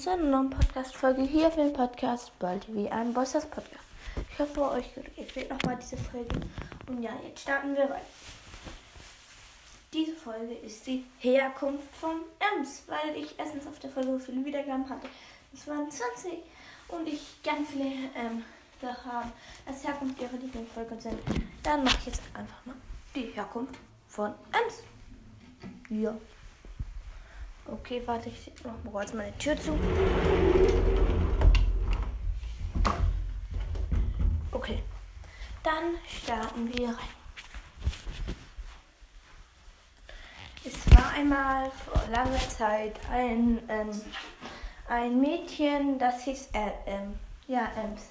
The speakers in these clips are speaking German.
zu einer neuen Podcast-Folge hier auf dem Podcast Ball TV, ein Boysters Podcast. Ich hoffe, euch gefällt nochmal diese Folge. Und ja, jetzt starten wir rein. Diese Folge ist die Herkunft von Ems, weil ich erstens auf der Folge so viele Wiedergaben hatte. Es waren 20 und ich ganz viele ähm, Sachen habe, als Herkunft ihrer Lieblingsfolge sind. Dann mache ich jetzt einfach mal die Herkunft von Ems. Ja. Okay, warte, ich mach mal kurz meine Tür zu. Okay, dann starten wir rein. Es war einmal vor langer Zeit ein, ähm, ein Mädchen, das hieß äh, ähm, ja, Ems.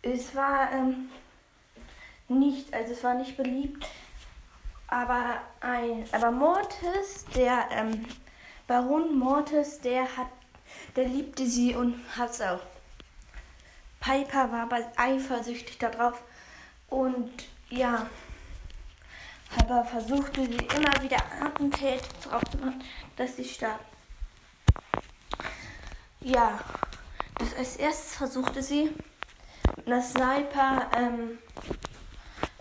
Es war ähm, nicht, also es war nicht beliebt aber ein, aber Mortis, der ähm, Baron Mortis, der hat, der liebte sie und hat's auch. Piper war aber eifersüchtig darauf und ja, Piper versuchte sie immer wieder Attentäter drauf zu machen, dass sie starb. Ja, das als erstes versuchte sie mit einer Sniper ähm,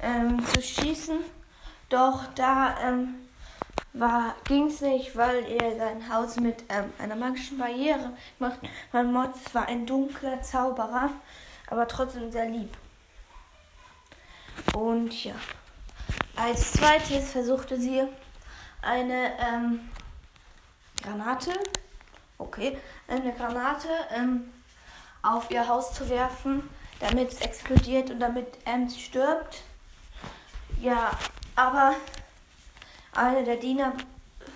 ähm, zu schießen doch da ähm, ging es nicht, weil er sein Haus mit ähm, einer magischen Barriere macht. Mein Mods war ein dunkler Zauberer, aber trotzdem sehr lieb. Und ja, als zweites versuchte sie eine ähm, Granate, okay, eine Granate ähm, auf ihr Haus zu werfen, damit es explodiert und damit Ems stirbt. Ja, aber einer der Diener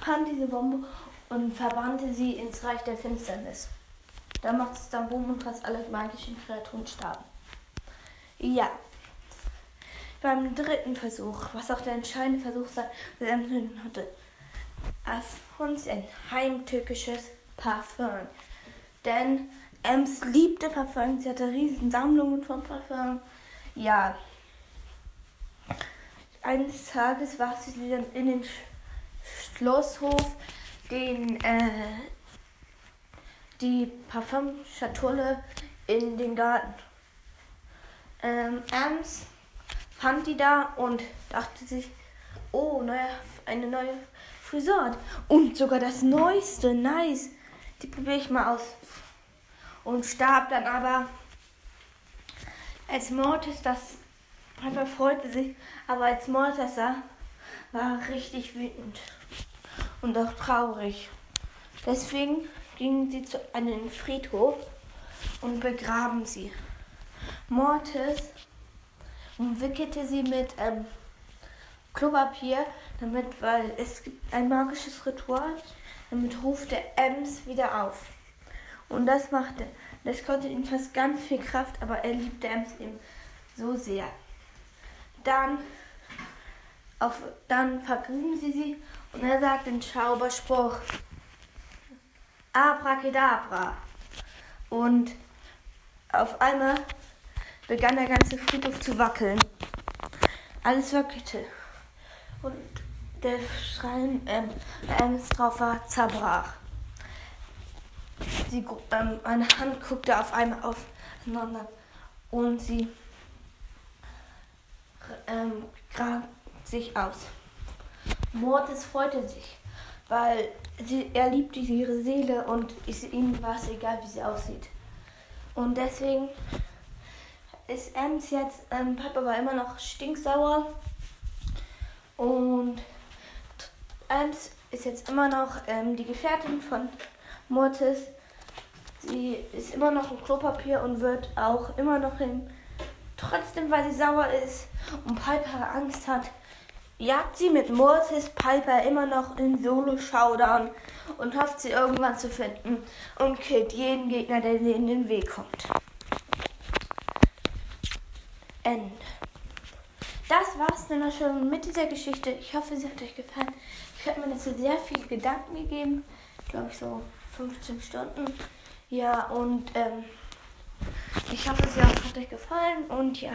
fand diese Bombe und verbrannte sie ins Reich der Finsternis. Da macht es dann Boom und fast alle magischen Kreaturen starben. Ja. Beim dritten Versuch, was auch der entscheidende Versuch sein hatte, erfand ein heimtückisches Parfum. Denn Ems liebte Parfum, sie hatte riesen Sammlungen von Parfum. Ja, eines Tages war sie dann in den Schlosshof den, äh, die Parfumschatulle in den Garten. Ähm, Ernst fand die da und dachte sich, oh, neue, eine neue Frisur. Und sogar das Neueste, nice. Die probiere ich mal aus. Und starb dann aber, als Mortis das Piper freute sich, aber als Mortessa war er richtig wütend und auch traurig. Deswegen gingen sie zu einem Friedhof und begraben sie. Mortis umwickelte sie mit ähm, Klopapier, damit, weil es gibt ein magisches Ritual, damit ruft der Ems wieder auf. Und das machte, das konnte ihm fast ganz viel Kraft, aber er liebte Ems eben so sehr. Dann, auf, dann vergrüben sie sie und er sagt den Zauberspruch Abracadabra. Und auf einmal begann der ganze Friedhof zu wackeln. Alles wackelte. Und der Schrein, ähm, der drauf war, zerbrach. Sie, ähm, eine Hand guckte auf einmal aufeinander und sie ähm, sich aus. Mortis freute sich, weil sie, er liebte ihre Seele und ist, ihm war es egal, wie sie aussieht. Und deswegen ist Ems jetzt, ähm, Papa war immer noch stinksauer und Ems ist jetzt immer noch ähm, die Gefährtin von Mortis. Sie ist immer noch im Klopapier und wird auch immer noch im Trotzdem, weil sie sauer ist und Piper Angst hat, jagt sie mit Mortis Piper immer noch in Solo-Showdown und hofft sie irgendwann zu finden und killt jeden Gegner, der sie in den Weg kommt. Ende. Das war's dann auch schon mit dieser Geschichte. Ich hoffe, sie hat euch gefallen. Ich habe mir dazu sehr viel Gedanken gegeben. Glaube ich so 15 Stunden. Ja, und ähm, ich hoffe, es hat euch gefallen und ja,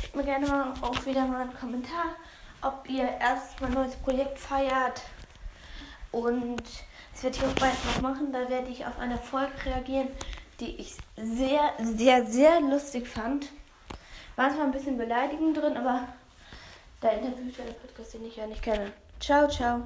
schickt mir gerne mal auch wieder mal einen Kommentar, ob ihr erst mein neues Projekt feiert und Das werde ich auch bald noch machen. Da werde ich auf eine Folge reagieren, die ich sehr, sehr, sehr lustig fand. War zwar ein bisschen beleidigend drin, aber da interviewt der Podcast, den ich ja nicht kenne. Ciao, ciao.